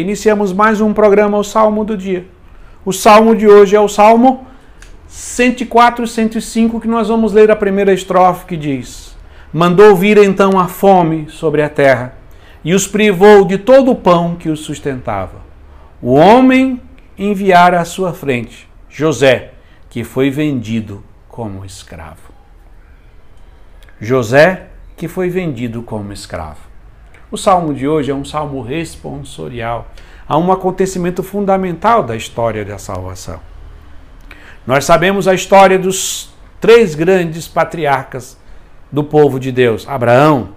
Iniciamos mais um programa, o Salmo do Dia. O salmo de hoje é o Salmo 104 e 105, que nós vamos ler a primeira estrofe que diz: Mandou vir então a fome sobre a terra e os privou de todo o pão que os sustentava. O homem enviara à sua frente José, que foi vendido como escravo. José, que foi vendido como escravo. O salmo de hoje é um salmo responsorial a um acontecimento fundamental da história da salvação. Nós sabemos a história dos três grandes patriarcas do povo de Deus: Abraão,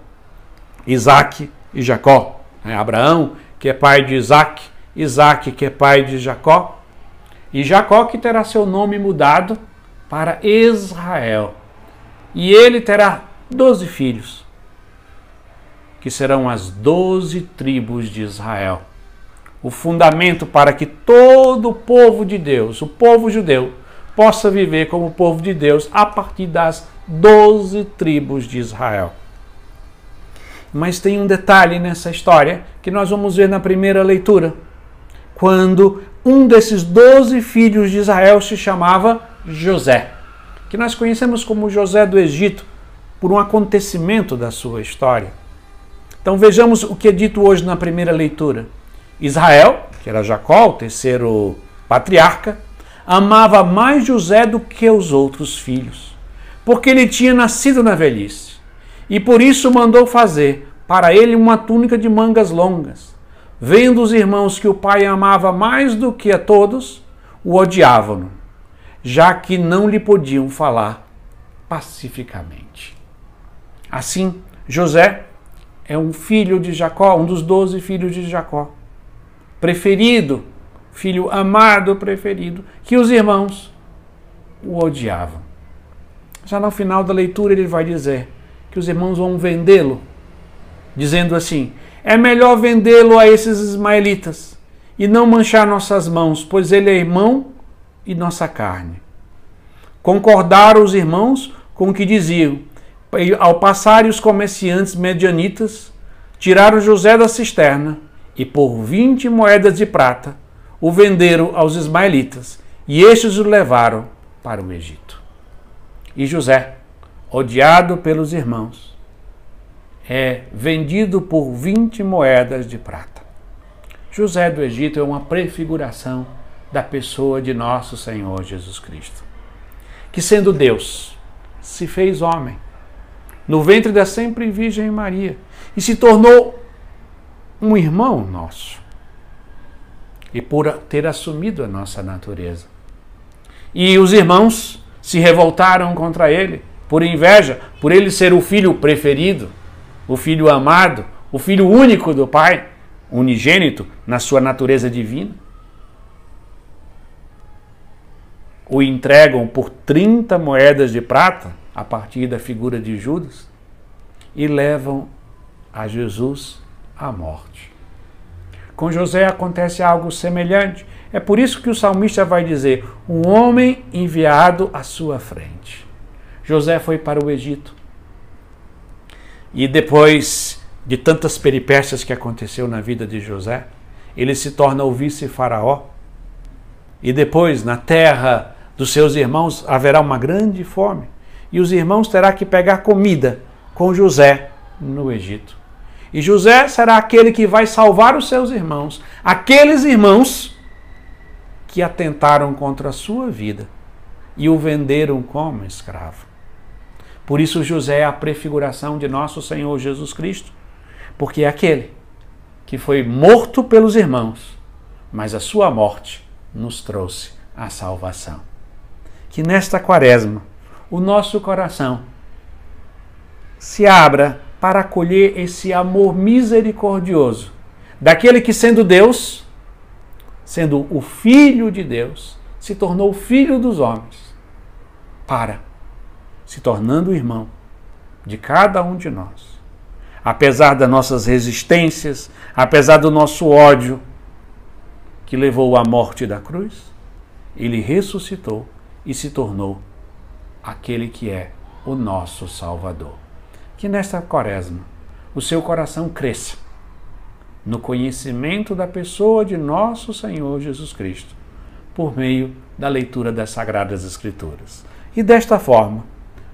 Isaac e Jacó. É Abraão, que é pai de Isaac, Isaac, que é pai de Jacó, e Jacó, que terá seu nome mudado para Israel. E ele terá doze filhos que serão as doze tribos de Israel. O fundamento para que todo o povo de Deus, o povo judeu, possa viver como povo de Deus a partir das doze tribos de Israel. Mas tem um detalhe nessa história que nós vamos ver na primeira leitura, quando um desses doze filhos de Israel se chamava José, que nós conhecemos como José do Egito, por um acontecimento da sua história. Então vejamos o que é dito hoje na primeira leitura. Israel, que era Jacó, o terceiro patriarca, amava mais José do que os outros filhos, porque ele tinha nascido na velhice. E por isso mandou fazer para ele uma túnica de mangas longas. Vendo os irmãos que o pai amava mais do que a todos, o odiavam, já que não lhe podiam falar pacificamente. Assim, José é um filho de Jacó, um dos doze filhos de Jacó. Preferido, filho amado, preferido, que os irmãos o odiavam. Já no final da leitura ele vai dizer que os irmãos vão vendê-lo, dizendo assim: é melhor vendê-lo a esses ismaelitas e não manchar nossas mãos, pois ele é irmão e nossa carne. Concordaram os irmãos com o que diziam ao passarem os comerciantes medianitas, tiraram José da cisterna e por vinte moedas de prata o venderam aos ismaelitas, e estes o levaram para o Egito. E José, odiado pelos irmãos, é vendido por vinte moedas de prata. José do Egito é uma prefiguração da pessoa de nosso Senhor Jesus Cristo, que sendo Deus, se fez homem no ventre da sempre Virgem Maria e se tornou um irmão nosso. E por ter assumido a nossa natureza. E os irmãos se revoltaram contra ele por inveja, por ele ser o filho preferido, o filho amado, o filho único do Pai, unigênito na sua natureza divina. O entregam por 30 moedas de prata a partir da figura de Judas e levam a Jesus à morte. Com José acontece algo semelhante. É por isso que o salmista vai dizer: um homem enviado à sua frente. José foi para o Egito. E depois de tantas peripécias que aconteceu na vida de José, ele se torna o vice-faraó. E depois, na terra dos seus irmãos, haverá uma grande fome e os irmãos terá que pegar comida com José no Egito. E José será aquele que vai salvar os seus irmãos, aqueles irmãos que atentaram contra a sua vida e o venderam como escravo. Por isso, José é a prefiguração de nosso Senhor Jesus Cristo, porque é aquele que foi morto pelos irmãos, mas a sua morte nos trouxe a salvação. Que nesta quaresma, o nosso coração se abra para acolher esse amor misericordioso daquele que, sendo Deus, sendo o Filho de Deus, se tornou filho dos homens, para se tornando irmão de cada um de nós. Apesar das nossas resistências, apesar do nosso ódio que levou à morte da cruz, ele ressuscitou e se tornou aquele que é o nosso Salvador. Que nesta quaresma o seu coração cresça no conhecimento da pessoa de nosso Senhor Jesus Cristo, por meio da leitura das Sagradas Escrituras. E desta forma,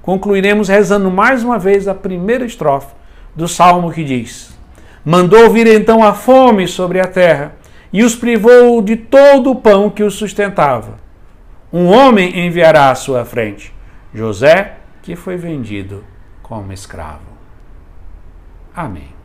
concluiremos rezando mais uma vez a primeira estrofe do salmo que diz: Mandou vir então a fome sobre a terra e os privou de todo o pão que os sustentava. Um homem enviará à sua frente, José, que foi vendido como escravo. Amém.